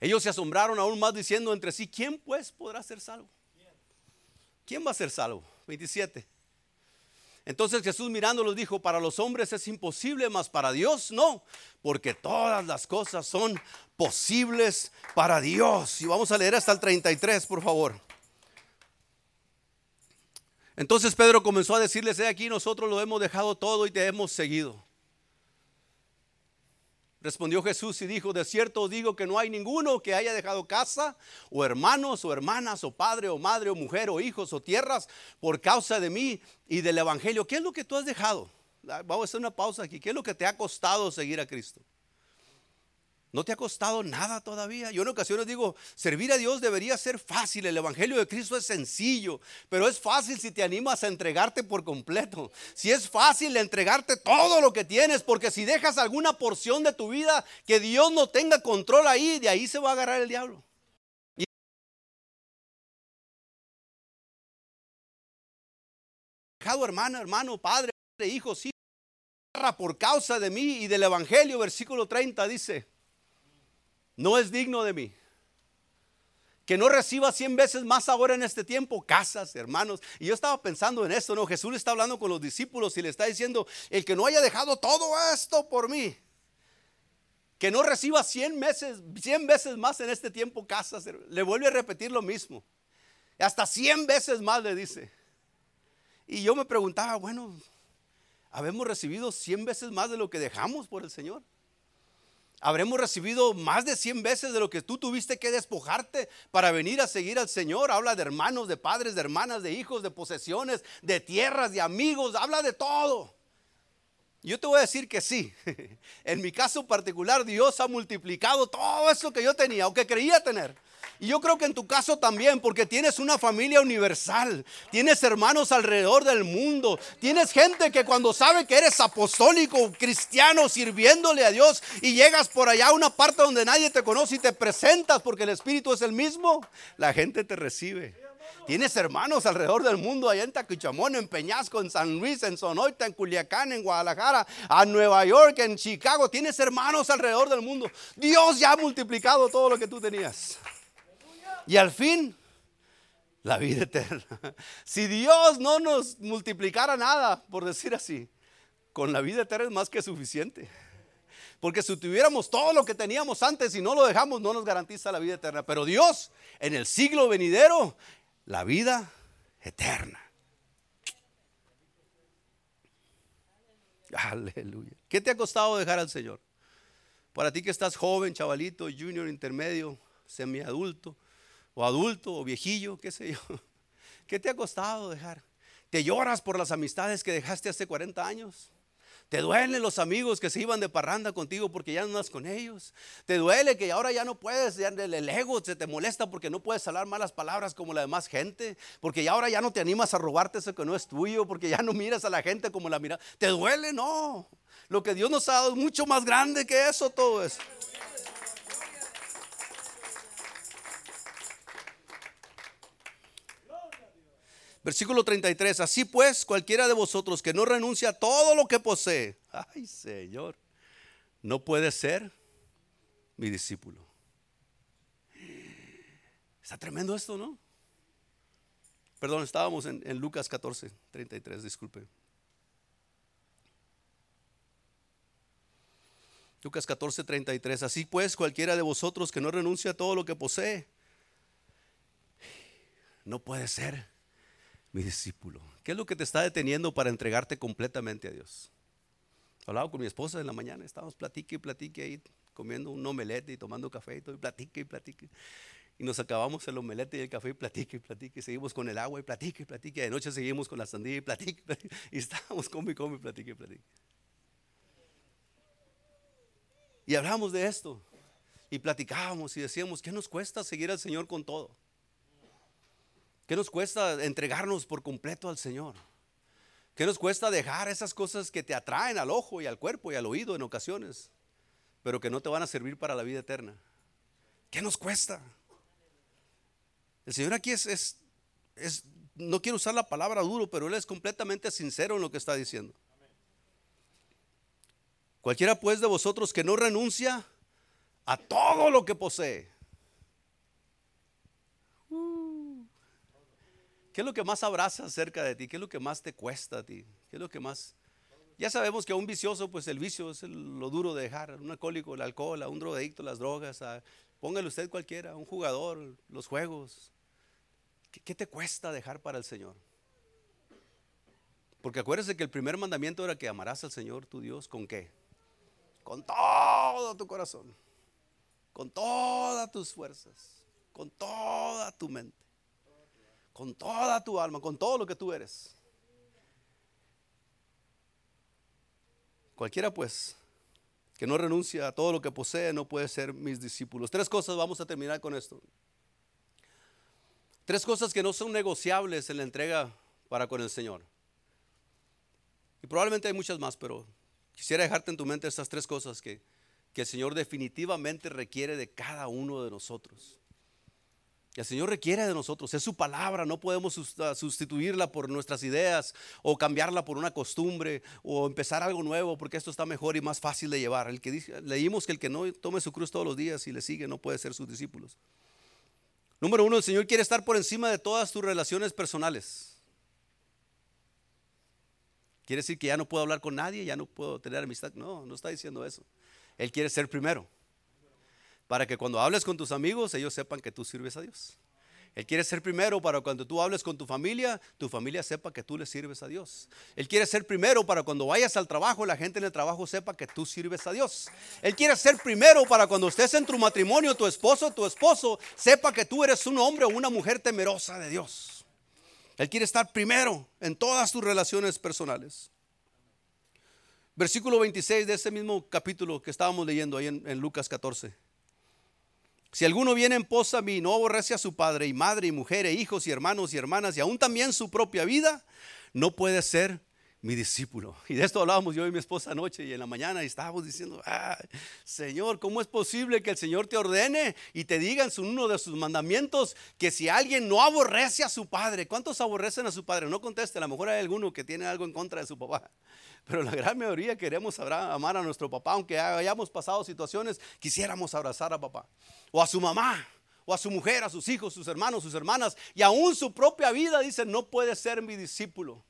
Ellos se asombraron aún más diciendo entre sí, ¿quién pues podrá ser salvo? ¿Quién va a ser salvo? 27. Entonces Jesús mirándolos dijo, para los hombres es imposible, mas para Dios no, porque todas las cosas son posibles para Dios. Y vamos a leer hasta el 33, por favor. Entonces Pedro comenzó a decirles, he aquí nosotros lo hemos dejado todo y te hemos seguido. Respondió Jesús y dijo, de cierto os digo que no hay ninguno que haya dejado casa, o hermanos, o hermanas, o padre, o madre, o mujer, o hijos, o tierras, por causa de mí y del Evangelio. ¿Qué es lo que tú has dejado? Vamos a hacer una pausa aquí. ¿Qué es lo que te ha costado seguir a Cristo? No te ha costado nada todavía. Yo en ocasiones digo, servir a Dios debería ser fácil. El Evangelio de Cristo es sencillo, pero es fácil si te animas a entregarte por completo. Si es fácil entregarte todo lo que tienes, porque si dejas alguna porción de tu vida que Dios no tenga control ahí, de ahí se va a agarrar el diablo. Hermana, hermano, padre, hijo, por causa de mí y del Evangelio, versículo 30 dice no es digno de mí. Que no reciba cien veces más ahora en este tiempo, casas, hermanos. Y yo estaba pensando en esto, ¿no? Jesús está hablando con los discípulos y le está diciendo, el que no haya dejado todo esto por mí, que no reciba cien veces, cien veces más en este tiempo, casas. Le vuelve a repetir lo mismo. Hasta cien veces más le dice. Y yo me preguntaba, bueno, ¿habemos recibido cien veces más de lo que dejamos por el Señor? Habremos recibido más de 100 veces de lo que tú tuviste que despojarte para venir a seguir al Señor. Habla de hermanos, de padres, de hermanas, de hijos, de posesiones, de tierras, de amigos. Habla de todo. Yo te voy a decir que sí. En mi caso particular, Dios ha multiplicado todo eso que yo tenía o que creía tener. Y yo creo que en tu caso también, porque tienes una familia universal, tienes hermanos alrededor del mundo, tienes gente que cuando sabe que eres apostólico, cristiano, sirviéndole a Dios y llegas por allá a una parte donde nadie te conoce y te presentas porque el Espíritu es el mismo, la gente te recibe. Tienes hermanos alrededor del mundo, allá en Taquichamón, en Peñasco, en San Luis, en Sonoita, en Culiacán, en Guadalajara, a Nueva York, en Chicago. Tienes hermanos alrededor del mundo. Dios ya ha multiplicado todo lo que tú tenías. Y al fin, la vida eterna. Si Dios no nos multiplicara nada, por decir así, con la vida eterna es más que suficiente. Porque si tuviéramos todo lo que teníamos antes y no lo dejamos, no nos garantiza la vida eterna. Pero Dios, en el siglo venidero, la vida eterna. Aleluya. ¿Qué te ha costado dejar al Señor? Para ti que estás joven, chavalito, junior, intermedio, semiadulto, o adulto o viejillo, qué sé yo. ¿Qué te ha costado dejar? ¿Te lloras por las amistades que dejaste hace 40 años? ¿Te duelen los amigos que se iban de parranda contigo porque ya no andas con ellos? ¿Te duele que ahora ya no puedes, ya el ego se te molesta porque no puedes hablar malas palabras como la demás gente? Porque ya ahora ya no te animas a robarte eso que no es tuyo, porque ya no miras a la gente como la mira. ¿Te duele? No. Lo que Dios nos ha dado es mucho más grande que eso, todo eso. Versículo 33, así pues cualquiera de vosotros que no renuncia a todo lo que posee, ay Señor, no puede ser mi discípulo. Está tremendo esto, ¿no? Perdón, estábamos en, en Lucas 14, 33, disculpe. Lucas 14, 33. Así pues, cualquiera de vosotros que no renuncia a todo lo que posee, no puede ser mi discípulo? ¿Qué es lo que te está deteniendo para entregarte completamente a Dios? Hablaba con mi esposa en la mañana, estábamos platique y platique ahí, comiendo un omelette y tomando café y todo, y platique y platique. Y nos acabamos el omelette y el café y platique y platique. Y seguimos con el agua y platique y platique. Y de noche seguimos con la sandía y platique. Y, estábamos come y come platique y platique. Y hablamos de esto. Y platicábamos y decíamos, ¿qué nos cuesta seguir al Señor con todo? ¿Qué nos cuesta entregarnos por completo al Señor? ¿Qué nos cuesta dejar esas cosas que te atraen al ojo y al cuerpo y al oído en ocasiones, pero que no te van a servir para la vida eterna? ¿Qué nos cuesta? El Señor aquí es, es, no quiero usar la palabra duro, pero Él es completamente sincero en lo que está diciendo. Cualquiera pues de vosotros que no renuncia a todo lo que posee, ¿Qué es lo que más abraza cerca de ti? ¿Qué es lo que más te cuesta a ti? ¿Qué es lo que más... Ya sabemos que a un vicioso, pues el vicio es lo duro de dejar. Un alcohólico, el alcohol, a un drogadicto, las drogas. póngale usted cualquiera, un jugador, los juegos. ¿Qué, ¿Qué te cuesta dejar para el Señor? Porque acuérdese que el primer mandamiento era que amarás al Señor tu Dios con qué? Con todo tu corazón, con todas tus fuerzas, con toda tu mente con toda tu alma, con todo lo que tú eres. Cualquiera pues que no renuncia a todo lo que posee, no puede ser mis discípulos. Tres cosas, vamos a terminar con esto. Tres cosas que no son negociables en la entrega para con el Señor. Y probablemente hay muchas más, pero quisiera dejarte en tu mente estas tres cosas que, que el Señor definitivamente requiere de cada uno de nosotros. El Señor requiere de nosotros, es su palabra, no podemos sustituirla por nuestras ideas o cambiarla por una costumbre o empezar algo nuevo porque esto está mejor y más fácil de llevar. El que leímos que el que no tome su cruz todos los días y le sigue no puede ser sus discípulos. Número uno, el Señor quiere estar por encima de todas tus relaciones personales. Quiere decir que ya no puedo hablar con nadie, ya no puedo tener amistad. No, no está diciendo eso. Él quiere ser primero para que cuando hables con tus amigos ellos sepan que tú sirves a Dios. Él quiere ser primero para cuando tú hables con tu familia, tu familia sepa que tú le sirves a Dios. Él quiere ser primero para cuando vayas al trabajo, la gente en el trabajo sepa que tú sirves a Dios. Él quiere ser primero para cuando estés en tu matrimonio, tu esposo, tu esposo, sepa que tú eres un hombre o una mujer temerosa de Dios. Él quiere estar primero en todas tus relaciones personales. Versículo 26 de ese mismo capítulo que estábamos leyendo ahí en, en Lucas 14. Si alguno viene en pos a mí, no aborrece a su padre y madre y mujer e hijos y hermanos y hermanas y aún también su propia vida, no puede ser mi discípulo. Y de esto hablábamos yo y mi esposa anoche y en la mañana y estábamos diciendo, Señor, ¿cómo es posible que el Señor te ordene y te diga en uno de sus mandamientos que si alguien no aborrece a su padre, ¿cuántos aborrecen a su padre? No conteste, a lo mejor hay alguno que tiene algo en contra de su papá. Pero la gran mayoría queremos amar a nuestro papá, aunque hayamos pasado situaciones, quisiéramos abrazar a papá o a su mamá o a su mujer, a sus hijos, sus hermanos, sus hermanas, y aún su propia vida, dice, no puede ser mi discípulo.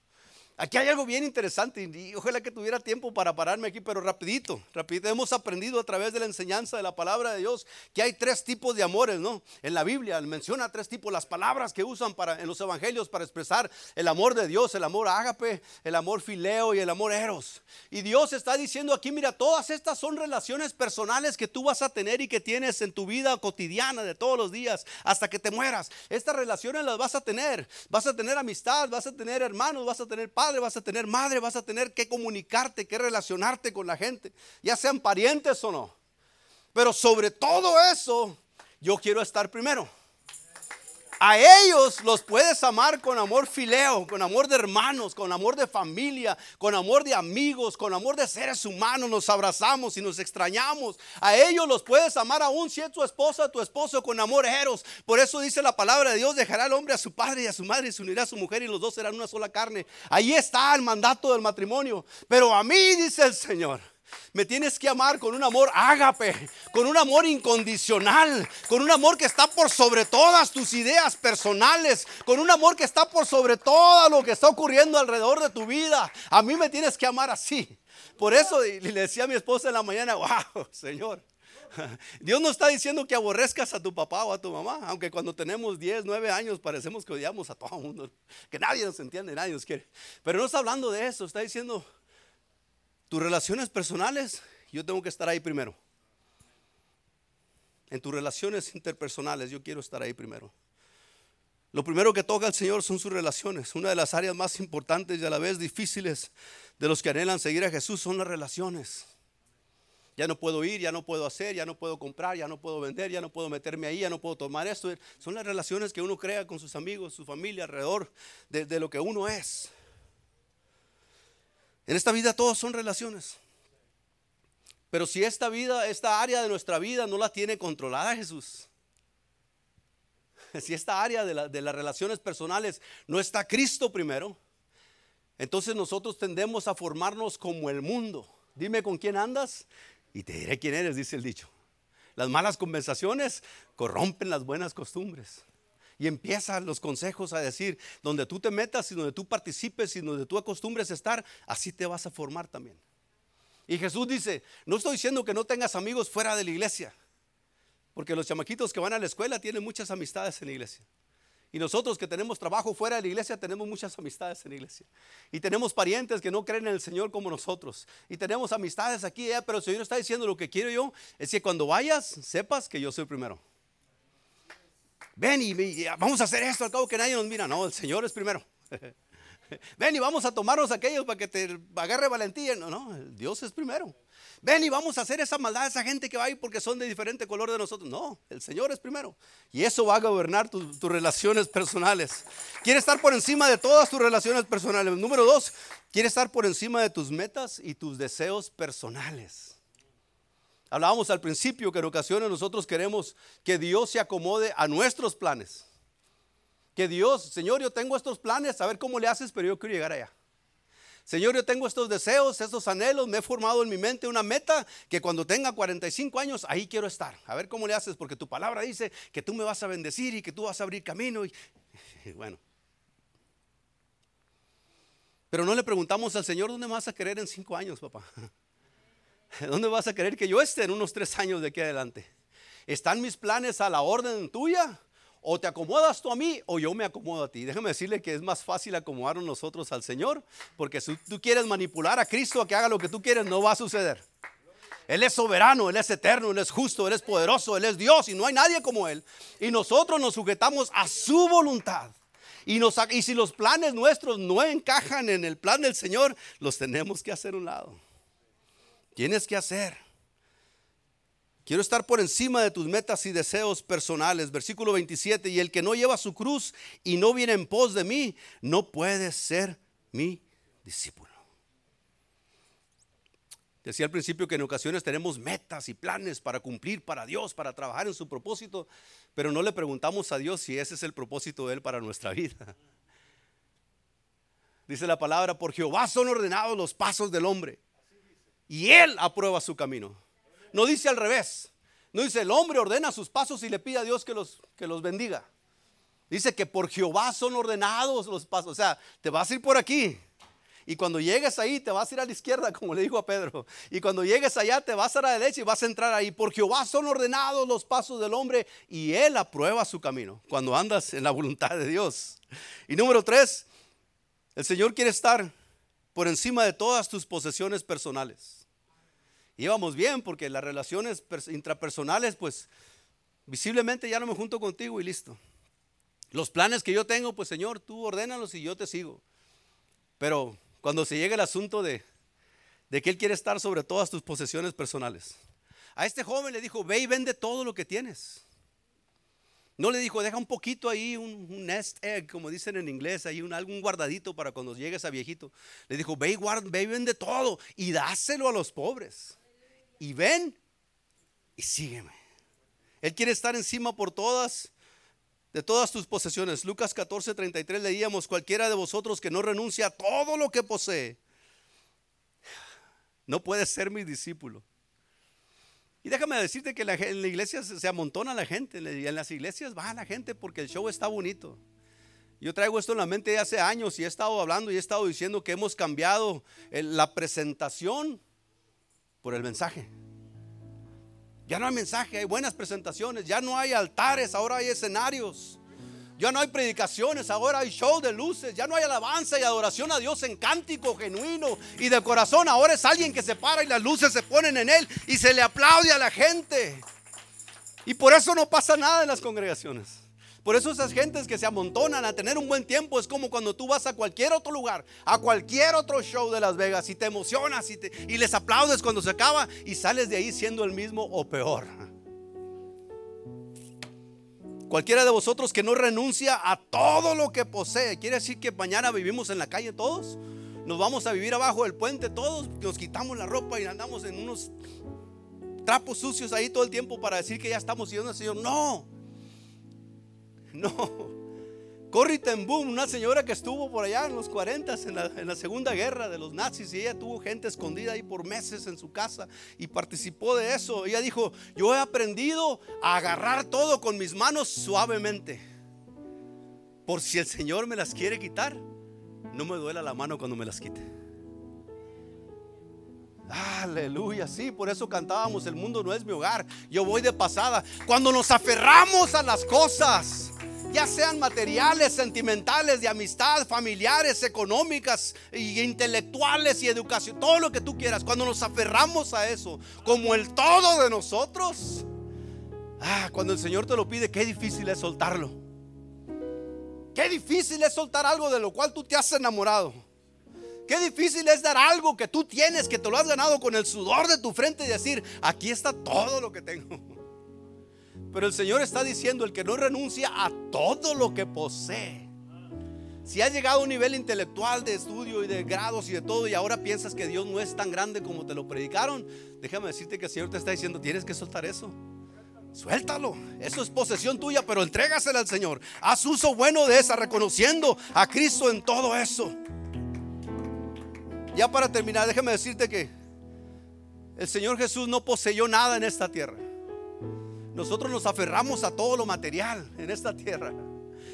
Aquí hay algo bien interesante y ojalá que tuviera tiempo para pararme aquí, pero rapidito, rapidito. Hemos aprendido a través de la enseñanza de la palabra de Dios que hay tres tipos de amores, ¿no? En la Biblia menciona tres tipos, las palabras que usan en los evangelios para expresar el amor de Dios, el amor ágape, el amor fileo y el amor eros. Y Dios está diciendo aquí, mira, todas estas son relaciones personales que tú vas a tener y que tienes en tu vida cotidiana de todos los días hasta que te mueras. Estas relaciones las vas a tener. Vas a tener amistad, vas a tener hermanos, vas a tener padres vas a tener madre, vas a tener que comunicarte, que relacionarte con la gente, ya sean parientes o no. Pero sobre todo eso, yo quiero estar primero. A ellos los puedes amar con amor fileo, con amor de hermanos, con amor de familia, con amor de amigos, con amor de seres humanos. Nos abrazamos y nos extrañamos. A ellos los puedes amar aún si es tu esposa, tu esposo, con amor eros. Por eso dice la palabra de Dios, dejará al hombre a su padre y a su madre y se unirá a su mujer y los dos serán una sola carne. Ahí está el mandato del matrimonio. Pero a mí, dice el Señor, me tienes que amar con un amor ágape, con un amor incondicional, con un amor que está por sobre todas tus ideas personales, con un amor que está por sobre todo lo que está ocurriendo alrededor de tu vida. A mí me tienes que amar así. Por eso le decía a mi esposa en la mañana, wow, Señor. Dios no está diciendo que aborrezcas a tu papá o a tu mamá, aunque cuando tenemos 10, 9 años parecemos que odiamos a todo el mundo, que nadie nos entiende, nadie nos quiere. Pero no está hablando de eso, está diciendo, tus relaciones personales, yo tengo que estar ahí primero. En tus relaciones interpersonales, yo quiero estar ahí primero. Lo primero que toca el Señor son sus relaciones. Una de las áreas más importantes y a la vez difíciles de los que anhelan seguir a Jesús son las relaciones. Ya no puedo ir, ya no puedo hacer, ya no puedo comprar, ya no puedo vender, ya no puedo meterme ahí, ya no puedo tomar esto. Son las relaciones que uno crea con sus amigos, su familia, alrededor de, de lo que uno es. En esta vida todos son relaciones. Pero si esta vida, esta área de nuestra vida no la tiene controlada Jesús, si esta área de, de, las relaciones personales no está Cristo primero, entonces nosotros tendemos a formarnos como el mundo. Dime con quién andas y te diré quién eres, dice el dicho. Las malas conversaciones corrompen las buenas costumbres y empiezan los consejos a decir, donde tú te metas y donde tú participes y donde tú acostumbres a estar, así te vas a formar también. Y Jesús dice, no estoy diciendo que no tengas amigos fuera de la iglesia, porque los chamaquitos que van a la escuela tienen muchas amistades en la iglesia. Y nosotros que tenemos trabajo fuera de la iglesia tenemos muchas amistades en la iglesia. Y tenemos parientes que no creen en el Señor como nosotros. Y tenemos amistades aquí, eh, pero el Señor está diciendo lo que quiero yo es que cuando vayas sepas que yo soy primero ven y, vamos a hacer esto, al cabo que nadie nos mira. No, el Señor es primero. Ven y vamos a tomarnos aquellos para que te agarre valentía. No, no, Dios es primero. Ven y vamos a hacer esa maldad a esa gente que va ahí porque son de diferente color de nosotros. No, el Señor es primero. Y eso va a gobernar tus relaciones personales. Quiere estar por encima de todas tus relaciones personales. Número dos, quiere estar por encima de tus metas y tus deseos personales. Hablábamos al principio que en ocasiones nosotros queremos que Dios se acomode a nuestros planes. Que Dios, Señor, yo tengo estos planes, a ver cómo le haces, pero yo quiero llegar allá. Señor, yo tengo estos deseos, estos anhelos, me he formado en mi mente una meta que cuando tenga 45 años, ahí quiero estar. A ver cómo le haces, porque tu palabra dice que tú me vas a bendecir y que tú vas a abrir camino. Y, bueno. Pero no le preguntamos al Señor, ¿dónde vas a querer en cinco años, papá? ¿Dónde vas a querer que yo esté en unos tres años de aquí adelante? ¿Están mis planes a la orden tuya? O te acomodas tú a mí o yo me acomodo a ti. Déjame decirle que es más fácil acomodarnos nosotros al Señor, porque si tú quieres manipular a Cristo a que haga lo que tú quieres, no va a suceder. Él es soberano, Él es eterno, Él es justo, Él es poderoso, Él es Dios y no hay nadie como Él. Y nosotros nos sujetamos a su voluntad. Y, y si los planes nuestros no encajan en el plan del Señor, los tenemos que hacer un lado. Tienes que hacer. Quiero estar por encima de tus metas y deseos personales. Versículo 27, y el que no lleva su cruz y no viene en pos de mí, no puede ser mi discípulo. Decía al principio que en ocasiones tenemos metas y planes para cumplir para Dios, para trabajar en su propósito, pero no le preguntamos a Dios si ese es el propósito de Él para nuestra vida. Dice la palabra, por Jehová son ordenados los pasos del hombre y Él aprueba su camino. No dice al revés. No dice el hombre ordena sus pasos y le pide a Dios que los, que los bendiga. Dice que por Jehová son ordenados los pasos. O sea, te vas a ir por aquí. Y cuando llegues ahí, te vas a ir a la izquierda, como le dijo a Pedro. Y cuando llegues allá, te vas a la derecha y vas a entrar ahí. Por Jehová son ordenados los pasos del hombre y Él aprueba su camino cuando andas en la voluntad de Dios. Y número tres, el Señor quiere estar por encima de todas tus posesiones personales íbamos bien porque las relaciones intrapersonales, pues visiblemente ya no me junto contigo y listo. Los planes que yo tengo, pues Señor, tú ordénalos y yo te sigo. Pero cuando se llega el asunto de, que Él quiere estar sobre todas tus posesiones personales, a este joven le dijo, ve y vende todo lo que tienes. No le dijo, deja un poquito ahí, un, nest egg, como dicen en inglés, ahí un, algún guardadito para cuando llegues a viejito. Le dijo, ve y, ve y vende todo y dáselo a los pobres y ven y sígueme. Él quiere estar encima por todas, de todas tus posesiones. Lucas 14, 33 leíamos, cualquiera de vosotros que no renuncia a todo lo que posee, no puede ser mi discípulo. Y déjame decirte que en la iglesia se amontona la gente, en las iglesias va la gente porque el show está bonito. Yo traigo esto en la mente de hace años y he estado hablando y he estado diciendo que hemos cambiado la presentación por el mensaje. Ya no hay mensaje, hay buenas presentaciones, ya no hay altares, ahora hay escenarios. Ya no hay predicaciones, ahora hay show de luces. Ya no hay alabanza y adoración a Dios en cántico genuino y de corazón. Ahora es alguien que se para y las luces se ponen en él y se le aplaude a la gente. Y por eso no pasa nada en las congregaciones. Por eso esas gentes que se amontonan a tener un buen tiempo es como cuando tú vas a cualquier otro lugar, a cualquier otro show de Las Vegas y te emocionas y, y les aplaudes cuando se acaba y sales de ahí siendo el mismo o peor. Cualquiera de vosotros que no renuncia a todo lo que posee, quiere decir que mañana vivimos en la calle todos, nos vamos a vivir abajo del puente todos, nos quitamos la ropa y andamos en unos trapos sucios ahí todo el tiempo para decir que ya estamos siguiendo al Señor. No. No. Corrie ten Boom, una señora que estuvo por allá en los 40 en la, en la, Segunda Guerra de los nazis y ella tuvo gente escondida ahí por meses en su casa y participó de eso. Ella dijo, yo he aprendido a agarrar todo con mis manos suavemente. Por si el Señor me las quiere quitar, no me duela la mano cuando me las quite. Aleluya, sí, por eso cantábamos, el mundo no es mi hogar, yo voy de pasada. Cuando nos aferramos a las cosas, ya sean materiales, sentimentales, de amistad, familiares, económicas, y intelectuales y educación, todo lo que tú quieras, cuando nos aferramos a eso como el todo de nosotros, ah, cuando el Señor te lo pide, qué difícil es soltarlo. Qué difícil es soltar algo de lo cual tú te has enamorado. Qué difícil es dar algo que tú tienes, que te lo has ganado con el sudor de tu frente y decir, aquí está todo lo que tengo. Pero el Señor está diciendo, el que no renuncia a todo lo que posee. Si has llegado a un nivel intelectual de estudio y de grados y de todo y ahora piensas que Dios no es tan grande como te lo predicaron, déjame decirte que el Señor te está diciendo, tienes que soltar eso. Suéltalo, eso es posesión tuya, pero entrégasela al Señor. Haz uso bueno de esa, reconociendo a Cristo en todo eso. Ya para terminar, déjame decirte que el Señor Jesús no poseyó nada en esta tierra. Nosotros nos aferramos a todo lo material en esta tierra.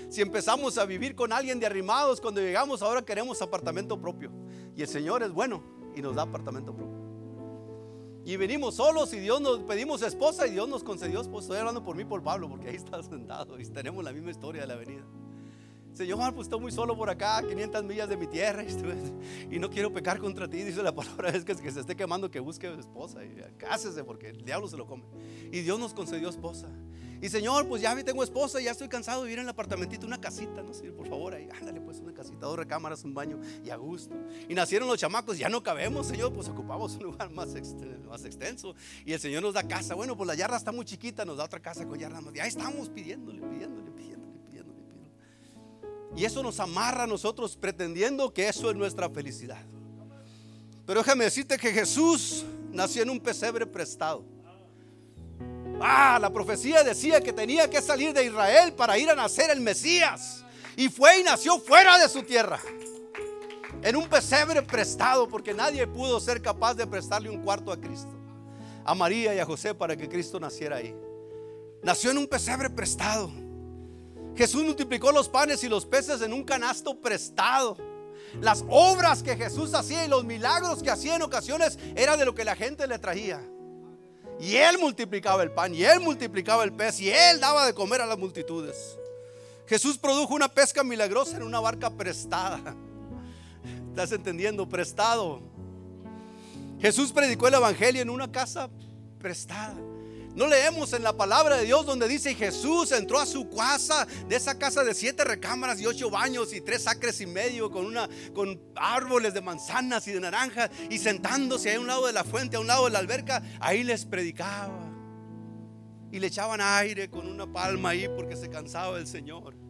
Si empezamos a vivir con alguien de arrimados, cuando llegamos ahora queremos apartamento propio. Y el Señor es bueno y nos da apartamento propio. Y venimos solos y Dios nos pedimos esposa y Dios nos concedió esposa. Estoy hablando por mí, por Pablo, porque ahí está sentado y tenemos la misma historia de la venida. Señor, pues estoy muy solo por acá, 500 millas de mi tierra y no quiero pecar contra ti. Dice la palabra, es que, se esté quemando, que busque esposa y cásese porque el diablo se lo come. Y Dios nos concedió esposa. Y Señor, pues ya tengo esposa, ya estoy cansado de vivir en el apartamentito, una casita, no sé, por favor, ahí, ándale pues una casita, dos recámaras, un baño y a gusto. Y nacieron los chamacos, ya no cabemos, Señor, pues ocupamos un lugar más, extenso. Y el Señor nos da casa. Bueno, pues la yarda está muy chiquita, nos da otra casa con yarda más. Y ahí estamos pidiéndole, pidiéndole. Y eso nos amarra a nosotros pretendiendo que eso es nuestra felicidad. Pero déjame decirte que Jesús nació en un pesebre prestado. Ah, la profecía decía que tenía que salir de Israel para ir a nacer el Mesías. Y fue y nació fuera de su tierra. En un pesebre prestado, porque nadie pudo ser capaz de prestarle un cuarto a Cristo. A María y a José para que Cristo naciera ahí. Nació en un pesebre prestado. Jesús multiplicó los panes y los peces en un canasto prestado. Las obras que Jesús hacía y los milagros que hacía en ocasiones era de lo que la gente le traía. Y él multiplicaba el pan, y él multiplicaba el pez, y él daba de comer a las multitudes. Jesús produjo una pesca milagrosa en una barca prestada. ¿Estás entendiendo? Prestado. Jesús predicó el Evangelio en una casa prestada. No leemos en la palabra de Dios donde dice Jesús entró a su casa, de esa casa de siete recámaras y ocho baños y tres acres y medio con una con árboles de manzanas y de naranja y sentándose a un lado de la fuente, a un lado de la alberca, ahí les predicaba. Y le echaban aire con una palma ahí porque se cansaba el Señor.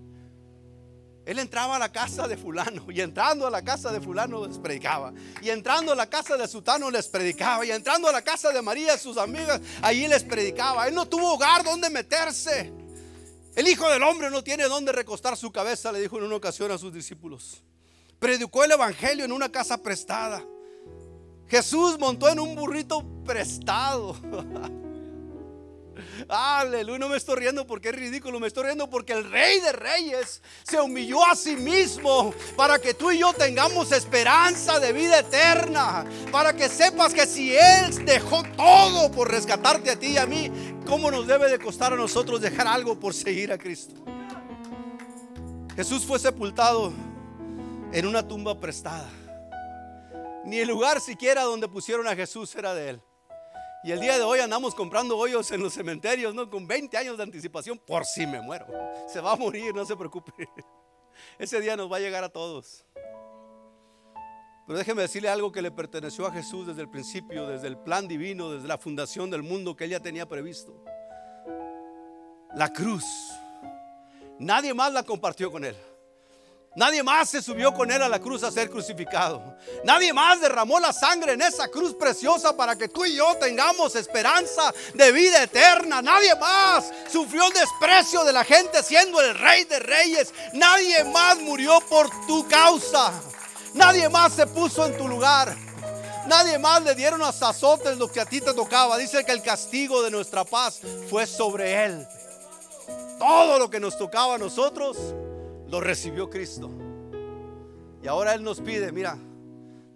Él entraba a la casa de fulano y entrando a la casa de fulano les predicaba. Y entrando a la casa de Sutano les predicaba. Y entrando a la casa de María y sus amigas, allí les predicaba. Él no tuvo hogar donde meterse. El Hijo del Hombre no tiene donde recostar su cabeza, le dijo en una ocasión a sus discípulos. Predicó el Evangelio en una casa prestada. Jesús montó en un burrito prestado. Aleluya, no me estoy riendo porque es ridículo, me estoy riendo porque el rey de reyes se humilló a sí mismo para que tú y yo tengamos esperanza de vida eterna, para que sepas que si Él dejó todo por rescatarte a ti y a mí, ¿cómo nos debe de costar a nosotros dejar algo por seguir a Cristo? Jesús fue sepultado en una tumba prestada. Ni el lugar siquiera donde pusieron a Jesús era de él. Y el día de hoy andamos comprando hoyos en los cementerios, ¿no? Con 20 años de anticipación por si me muero. Se va a morir, no se preocupe. Ese día nos va a llegar a todos. Pero déjeme decirle algo que le perteneció a Jesús desde el principio, desde el plan divino, desde la fundación del mundo que él ya tenía previsto. La cruz. Nadie más la compartió con él. Nadie más se subió con él a la cruz a ser crucificado. Nadie más derramó la sangre en esa cruz preciosa para que tú y yo tengamos esperanza de vida eterna. Nadie más sufrió el desprecio de la gente siendo el rey de reyes. Nadie más murió por tu causa. Nadie más se puso en tu lugar. Nadie más le dieron a azotes lo que a ti te tocaba. Dice que el castigo de nuestra paz fue sobre él. Todo lo que nos tocaba a nosotros lo recibió Cristo. Y ahora Él nos pide, mira,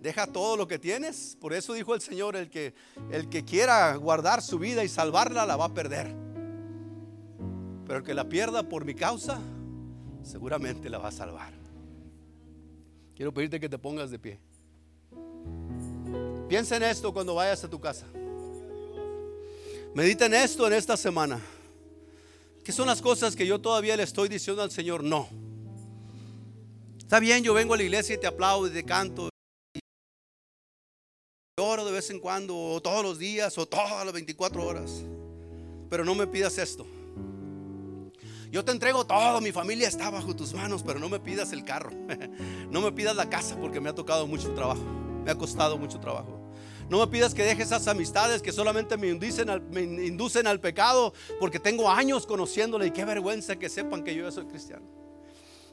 deja todo lo que tienes. Por eso dijo el Señor, el que, el que quiera guardar su vida y salvarla, la va a perder. Pero el que la pierda por mi causa, seguramente la va a salvar. Quiero pedirte que te pongas de pie. Piensa en esto cuando vayas a tu casa. Medita en esto en esta semana. ¿Qué son las cosas que yo todavía le estoy diciendo al Señor? No. Está bien, yo vengo a la iglesia y te aplaudo y te canto. Y oro de vez en cuando, o todos los días, o todas las 24 horas. Pero no me pidas esto. Yo te entrego todo, mi familia está bajo tus manos, pero no me pidas el carro. No me pidas la casa porque me ha tocado mucho trabajo. Me ha costado mucho trabajo. No me pidas que deje esas amistades que solamente me inducen, al, me inducen al pecado porque tengo años conociéndole y qué vergüenza que sepan que yo soy cristiano.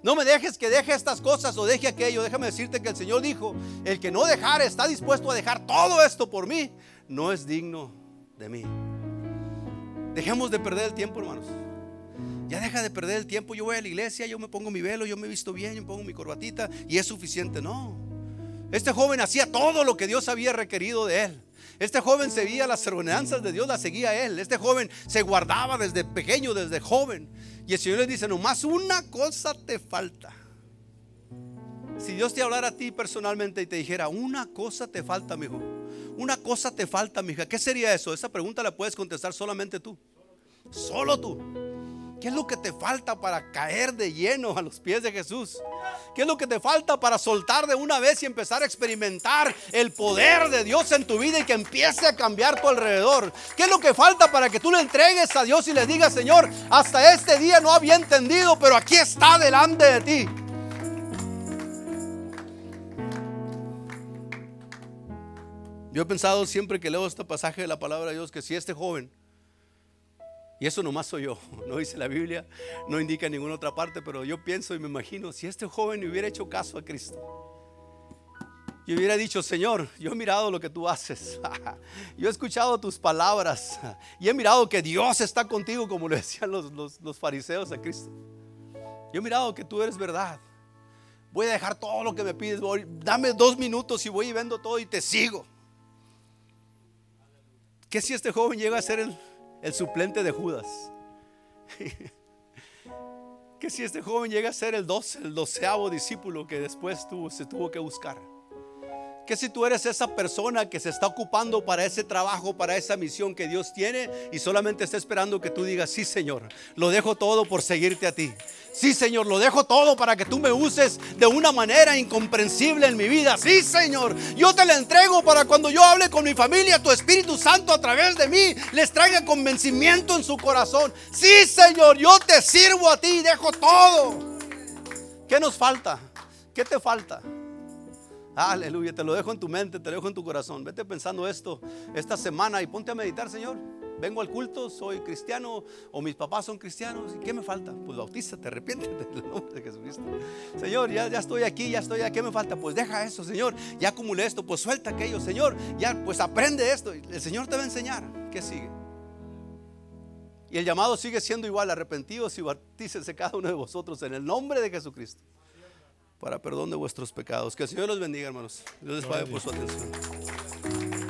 No me dejes que deje estas cosas o deje aquello. Déjame decirte que el Señor dijo, el que no dejare está dispuesto a dejar todo esto por mí, no es digno de mí. Dejemos de perder el tiempo, hermanos. Ya deja de perder el tiempo. Yo voy a la iglesia, yo me pongo mi velo, yo me visto bien, yo me pongo mi corbatita y es suficiente. No. Este joven hacía todo lo que Dios había requerido de él. Este joven seguía las ordenanzas de Dios, las seguía él. Este joven se guardaba desde pequeño, desde joven. Y el Señor le dice, nomás una cosa te falta. Si Dios te hablara a ti personalmente y te dijera, una cosa te falta, mi hijo. Una cosa te falta, mi hija. ¿Qué sería eso? Esa pregunta la puedes contestar solamente tú. Solo tú. ¿Qué es lo que te falta para caer de lleno a los pies de Jesús? ¿Qué es lo que te falta para soltar de una vez y empezar a experimentar el poder de Dios en tu vida y que empiece a cambiar tu alrededor? ¿Qué es lo que falta para que tú le entregues a Dios y le digas, Señor, hasta este día no había entendido, pero aquí está delante de ti? Yo he pensado siempre que leo este pasaje de la palabra de Dios que si este joven, y eso nomás soy yo, no dice la Biblia, no indica ninguna otra parte, pero yo pienso y me imagino, si este joven hubiera hecho caso a Cristo, y hubiera dicho, Señor, yo he mirado lo que tú haces, yo he escuchado tus palabras, y he mirado que Dios está contigo, como le decían los, los, fariseos a Cristo. Yo he mirado que tú eres verdad. Voy a dejar todo lo que me pides. Dame dos minutos y voy y vendo todo y te sigo. ¿Qué si este joven llega a ser el, el suplente de Judas? ¿Qué si este joven llega a ser el, doce, el doceavo discípulo que después se tuvo que buscar? ¿Qué si tú eres esa persona que se está ocupando para ese trabajo, para esa misión que Dios tiene y solamente está esperando que tú digas, sí Señor, lo dejo todo por seguirte a ti? Sí Señor, lo dejo todo para que tú me uses de una manera incomprensible en mi vida. Sí Señor, yo te la entrego para cuando yo hable con mi familia, tu Espíritu Santo a través de mí les traiga convencimiento en su corazón. Sí Señor, yo te sirvo a ti y dejo todo. ¿Qué nos falta? ¿Qué te falta? Aleluya, te lo dejo en tu mente, te lo dejo en tu corazón. Vete pensando esto esta semana y ponte a meditar, Señor. Vengo al culto, soy cristiano o mis papás son cristianos. ¿Y qué me falta? Pues bautízate, arrepiéntete en el nombre de Jesucristo. Señor, ya, ya estoy aquí, ya estoy aquí. ¿Qué me falta? Pues deja eso, Señor. Ya acumulé esto, pues suelta aquello, Señor. Ya, pues aprende esto. El Señor te va a enseñar. ¿Qué sigue? Y el llamado sigue siendo igual, arrepentidos y bautícense cada uno de vosotros en el nombre de Jesucristo para perdón de vuestros pecados. Que el Señor los bendiga, hermanos. Dios les pague por su atención.